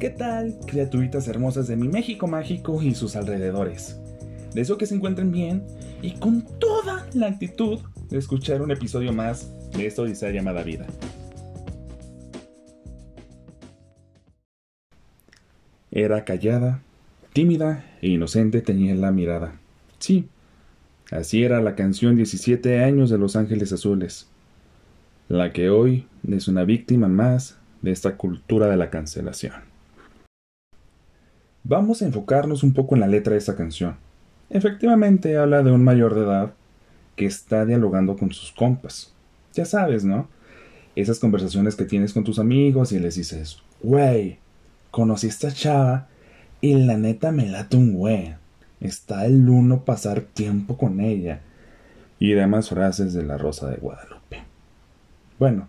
¿Qué tal, criaturitas hermosas de mi México mágico y sus alrededores? Deseo que se encuentren bien y con toda la actitud de escuchar un episodio más de esta odisea llamada vida. Era callada, tímida e inocente tenía la mirada. Sí, así era la canción 17 años de Los Ángeles Azules, la que hoy es una víctima más de esta cultura de la cancelación. Vamos a enfocarnos un poco en la letra de esta canción. Efectivamente habla de un mayor de edad que está dialogando con sus compas. Ya sabes, ¿no? Esas conversaciones que tienes con tus amigos y les dices, güey, conocí a esta chava y la neta me late un güey. Está el uno pasar tiempo con ella. Y demás frases de la Rosa de Guadalupe. Bueno,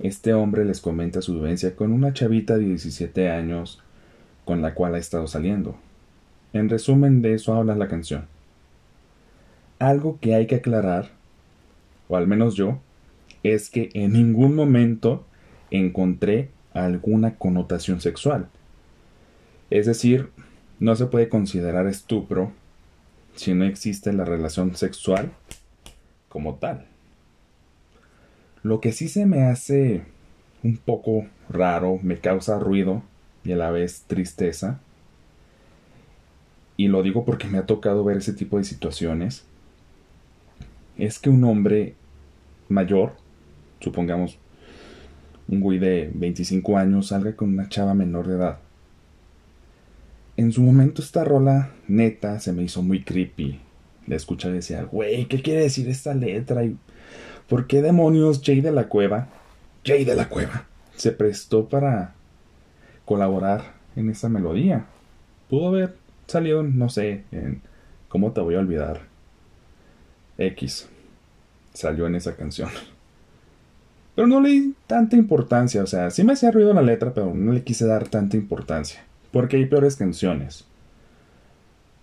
este hombre les comenta su vivencia con una chavita de 17 años con la cual ha estado saliendo. En resumen de eso habla la canción. Algo que hay que aclarar, o al menos yo, es que en ningún momento encontré alguna connotación sexual. Es decir, no se puede considerar estupro si no existe la relación sexual como tal. Lo que sí se me hace un poco raro, me causa ruido y a la vez tristeza, y lo digo porque me ha tocado ver ese tipo de situaciones, es que un hombre mayor, supongamos un güey de 25 años, salga con una chava menor de edad. En su momento esta rola neta se me hizo muy creepy. Le escuché y decía, güey, ¿qué quiere decir esta letra? ¿Y por qué demonios Jay de la Cueva, Jay de la Cueva, se prestó para colaborar en esa melodía? Pudo haber salido, no sé, en ¿Cómo te voy a olvidar? X salió en esa canción. Pero no le di tanta importancia, o sea, sí me hacía ruido la letra, pero no le quise dar tanta importancia. Porque hay peores canciones.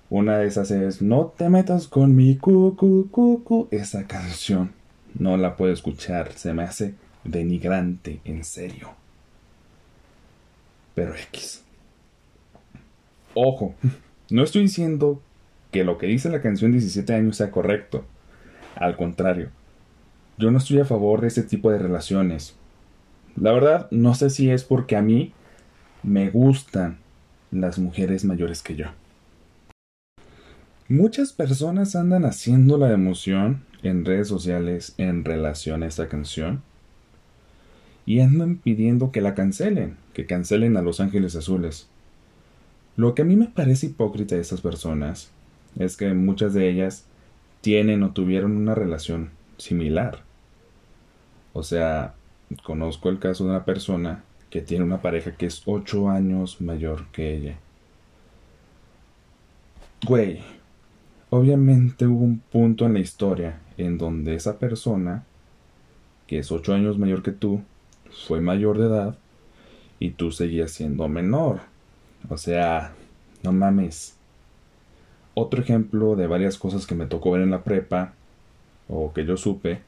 Una de esas es No te metas con mi cucu cucu. Esa canción no la puedo escuchar, se me hace denigrante, en serio. Pero X. Ojo, no estoy diciendo que lo que dice la canción 17 años sea correcto. Al contrario, yo no estoy a favor de ese tipo de relaciones. La verdad, no sé si es porque a mí me gustan las mujeres mayores que yo. Muchas personas andan haciendo la emoción en redes sociales en relación a esta canción y andan pidiendo que la cancelen, que cancelen a Los Ángeles Azules. Lo que a mí me parece hipócrita de estas personas es que muchas de ellas tienen o tuvieron una relación similar. O sea, conozco el caso de una persona que tiene una pareja que es ocho años mayor que ella. Güey, obviamente hubo un punto en la historia en donde esa persona, que es ocho años mayor que tú, fue mayor de edad y tú seguías siendo menor. O sea, no mames. Otro ejemplo de varias cosas que me tocó ver en la prepa, o que yo supe,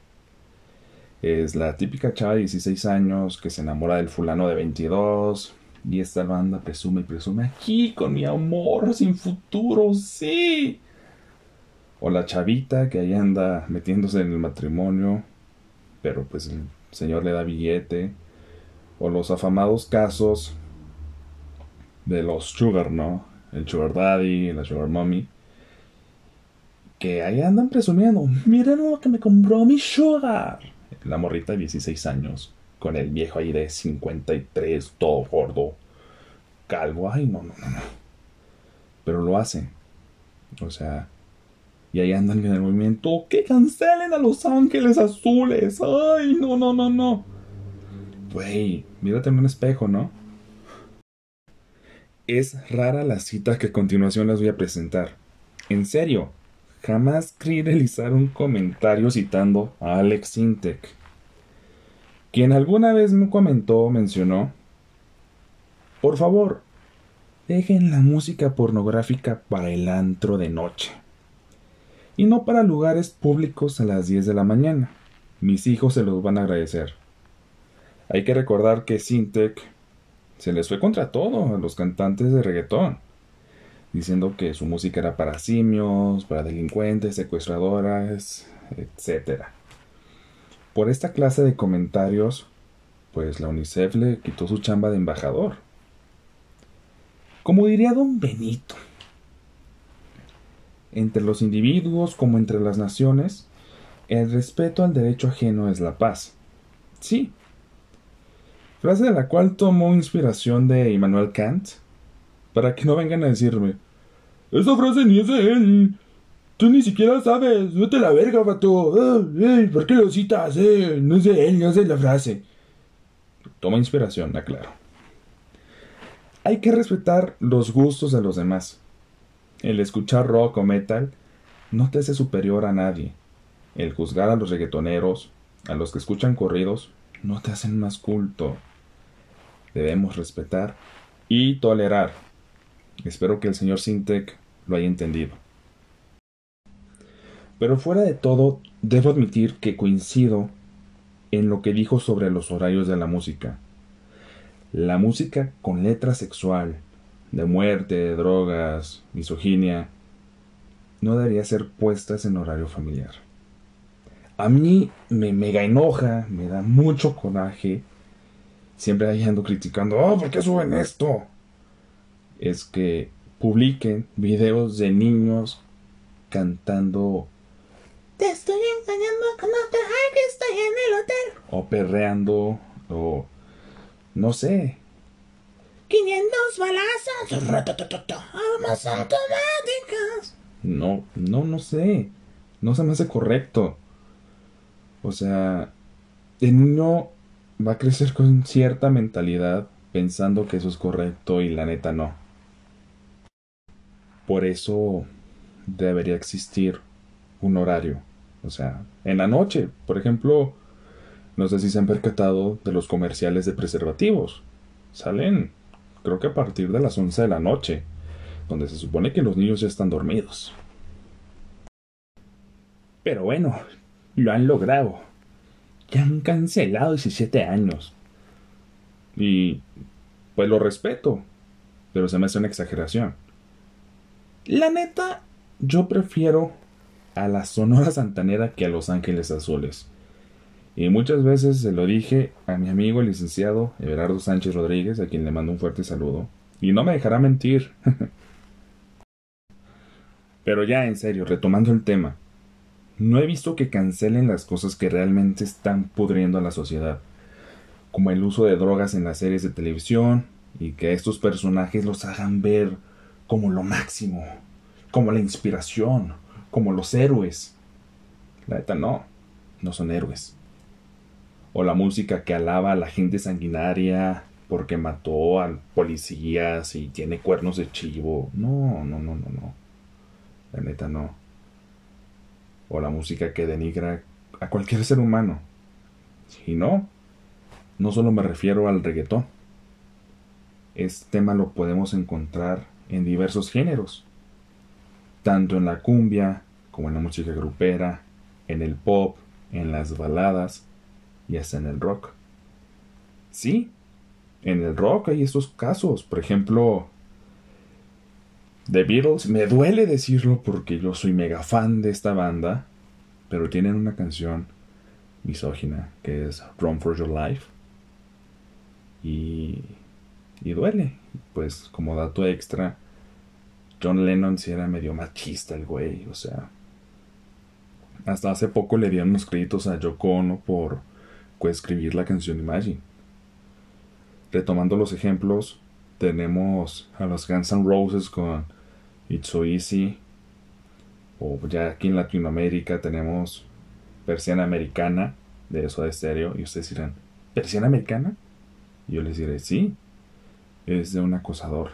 es la típica chava de 16 años que se enamora del fulano de 22 y esta banda presume y presume aquí con mi amor sin futuro, sí. O la chavita que ahí anda metiéndose en el matrimonio, pero pues señor le da billete. O los afamados casos de los sugar, ¿no? El sugar daddy, la sugar mommy. Que ahí andan presumiendo, miren lo que me compró mi sugar la morrita de 16 años, con el viejo ahí de 53, todo gordo, calvo, ay, no, no, no, no. Pero lo hacen. O sea, y ahí andan en el movimiento, que cancelen a Los Ángeles Azules, ay, no, no, no, no. Güey, mírate en un espejo, ¿no? Es rara la cita que a continuación les voy a presentar. En serio, jamás creí realizar un comentario citando a Alex Sintek, quien alguna vez me comentó mencionó, por favor, dejen la música pornográfica para el antro de noche y no para lugares públicos a las 10 de la mañana. Mis hijos se los van a agradecer. Hay que recordar que Sintek se les fue contra todo a los cantantes de reggaetón, diciendo que su música era para simios, para delincuentes, secuestradoras, etc. Por esta clase de comentarios, pues la UNICEF le quitó su chamba de embajador. Como diría don Benito, entre los individuos como entre las naciones, el respeto al derecho ajeno es la paz. Sí. Frase de la cual tomó inspiración de Immanuel Kant, para que no vengan a decirme, esa frase ni es de él. Tú ni siquiera sabes. Vete a la verga, vato. ¿Por qué lo citas? Eh, no es de él, no es de la frase. Toma inspiración, aclaro. Hay que respetar los gustos de los demás. El escuchar rock o metal no te hace superior a nadie. El juzgar a los reggaetoneros, a los que escuchan corridos, no te hacen más culto. Debemos respetar y tolerar. Espero que el señor Sintec lo haya entendido. Pero fuera de todo, debo admitir que coincido en lo que dijo sobre los horarios de la música. La música con letra sexual, de muerte, drogas, misoginia, no debería ser puestas en horario familiar. A mí me mega enoja, me da mucho coraje. Siempre ahí ando criticando, oh, ¿por qué suben esto? Es que publiquen videos de niños cantando Te estoy engañando con otra estoy en el hotel. O perreando, o no sé, 500 balazos. Armas automáticas. No, no, no sé. No se me hace correcto. O sea, el niño va a crecer con cierta mentalidad pensando que eso es correcto y la neta no. Por eso debería existir un horario. O sea, en la noche, por ejemplo, no sé si se han percatado de los comerciales de preservativos. Salen creo que a partir de las 11 de la noche, donde se supone que los niños ya están dormidos. Pero bueno, lo han logrado. Ya han cancelado 17 años. Y pues lo respeto, pero se me hace una exageración. La neta, yo prefiero a la Sonora Santanera que a Los Ángeles Azules. Y muchas veces se lo dije a mi amigo el licenciado Everardo Sánchez Rodríguez, a quien le mando un fuerte saludo. Y no me dejará mentir. Pero ya en serio, retomando el tema, no he visto que cancelen las cosas que realmente están pudriendo a la sociedad, como el uso de drogas en las series de televisión y que estos personajes los hagan ver como lo máximo, como la inspiración, como los héroes. La neta no, no son héroes o la música que alaba a la gente sanguinaria porque mató a policías y tiene cuernos de chivo. No, no, no, no, no. La neta no. O la música que denigra a cualquier ser humano. Si no, no solo me refiero al reggaetón. Este tema lo podemos encontrar en diversos géneros, tanto en la cumbia como en la música grupera, en el pop, en las baladas, y hasta en el rock. Sí, en el rock hay estos casos. Por ejemplo, The Beatles, me duele decirlo porque yo soy mega fan de esta banda, pero tienen una canción misógina que es Run for Your Life. Y, y duele. Pues como dato extra, John Lennon sí era medio machista el güey, o sea. Hasta hace poco le dieron los créditos a Yoko Ono por escribir la canción Imagine. Retomando los ejemplos, tenemos a los Guns N' Roses con It's So Easy. O ya aquí en Latinoamérica tenemos Persiana Americana de eso de estéreo. Y ustedes dirán, ¿Persiana Americana? Y yo les diré, sí, es de un acosador.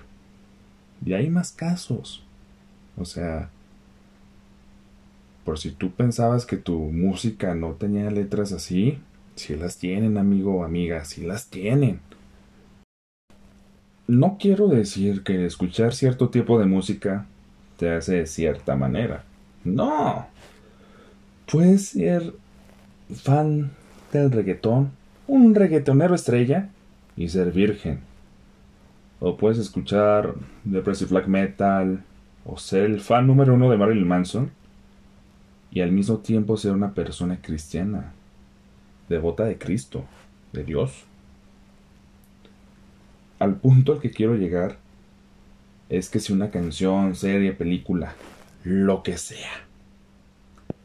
Y hay más casos. O sea, por si tú pensabas que tu música no tenía letras así, si las tienen, amigo o amiga, si las tienen. No quiero decir que escuchar cierto tipo de música te hace de cierta manera. No. Puedes ser fan del reggaetón, un reggaetonero estrella, y ser virgen. O puedes escuchar Depressive Black Metal. O ser el fan número uno de Marilyn Manson. Y al mismo tiempo ser una persona cristiana. Devota de Cristo. De Dios. Al punto al que quiero llegar es que si una canción, serie, película, lo que sea,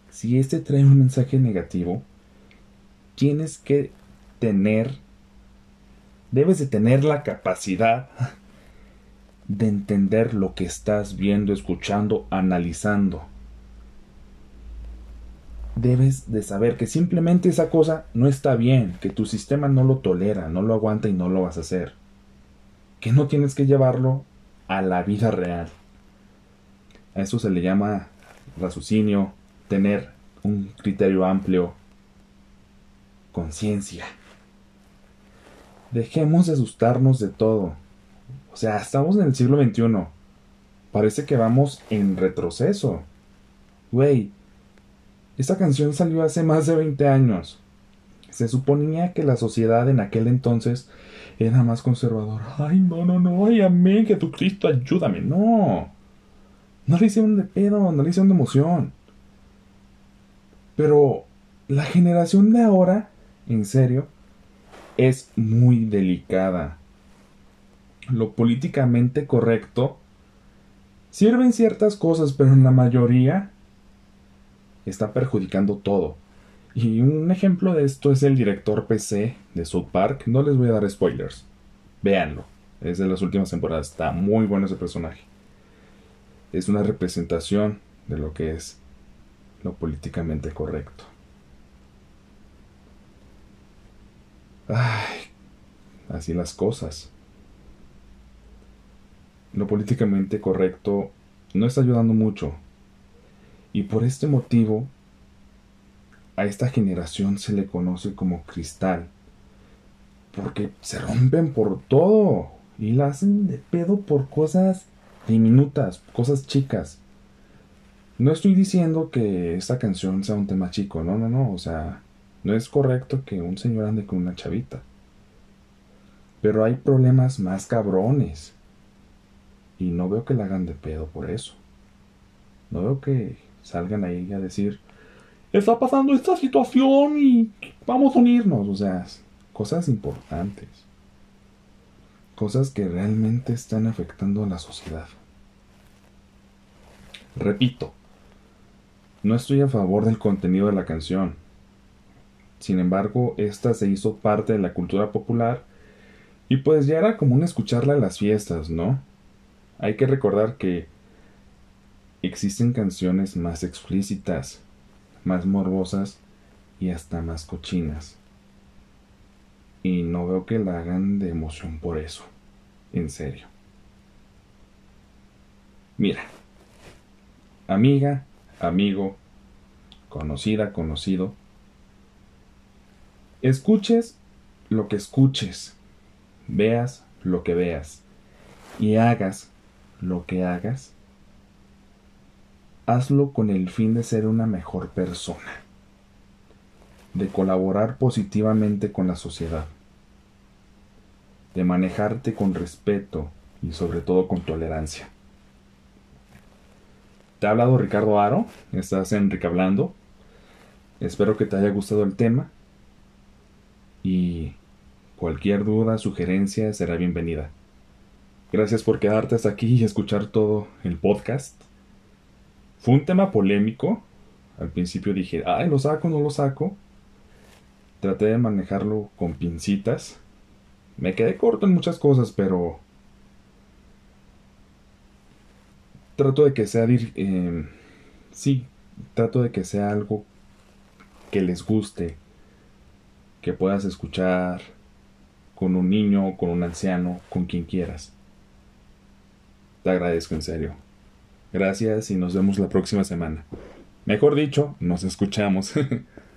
si este trae un mensaje negativo, tienes que tener, debes de tener la capacidad de entender lo que estás viendo, escuchando, analizando. Debes de saber que simplemente esa cosa no está bien, que tu sistema no lo tolera, no lo aguanta y no lo vas a hacer. Que no tienes que llevarlo a la vida real. A eso se le llama raciocinio, tener un criterio amplio, conciencia. Dejemos de asustarnos de todo. O sea, estamos en el siglo XXI. Parece que vamos en retroceso. Güey, esa canción salió hace más de 20 años. Se suponía que la sociedad en aquel entonces era más conservadora. Ay, no, no, no, ay, amén, que tu Cristo ayúdame. No. No le hicieron de pedo, no le hicieron de emoción. Pero la generación de ahora, en serio, es muy delicada. Lo políticamente correcto sirven ciertas cosas, pero en la mayoría está perjudicando todo. Y un ejemplo de esto es el director PC de South Park. No les voy a dar spoilers. Véanlo. Es de las últimas temporadas. Está muy bueno ese personaje. Es una representación de lo que es lo políticamente correcto. Ay, así las cosas. Lo políticamente correcto no está ayudando mucho. Y por este motivo, a esta generación se le conoce como cristal. Porque se rompen por todo. Y la hacen de pedo por cosas diminutas, cosas chicas. No estoy diciendo que esta canción sea un tema chico, no, no, no, o sea, no es correcto que un señor ande con una chavita. Pero hay problemas más cabrones. Y no veo que la hagan de pedo por eso. No veo que salgan ahí a decir, está pasando esta situación y vamos a unirnos. O sea, cosas importantes. Cosas que realmente están afectando a la sociedad. Repito, no estoy a favor del contenido de la canción. Sin embargo, esta se hizo parte de la cultura popular y pues ya era común escucharla en las fiestas, ¿no? Hay que recordar que existen canciones más explícitas, más morbosas y hasta más cochinas. Y no veo que la hagan de emoción por eso. En serio. Mira. Amiga, amigo, conocida, conocido, escuches lo que escuches, veas lo que veas y hagas lo que hagas, hazlo con el fin de ser una mejor persona, de colaborar positivamente con la sociedad, de manejarte con respeto y sobre todo con tolerancia. Te ha hablado Ricardo Aro, estás en Hablando. Espero que te haya gustado el tema y cualquier duda, sugerencia será bienvenida. Gracias por quedarte hasta aquí y escuchar todo el podcast. Fue un tema polémico. Al principio dije, ay, lo saco, no lo saco. Traté de manejarlo con pincitas. Me quedé corto en muchas cosas, pero trato de que sea, eh, sí, trato de que sea algo que les guste, que puedas escuchar con un niño, con un anciano, con quien quieras. Te agradezco en serio. Gracias y nos vemos la próxima semana. Mejor dicho, nos escuchamos.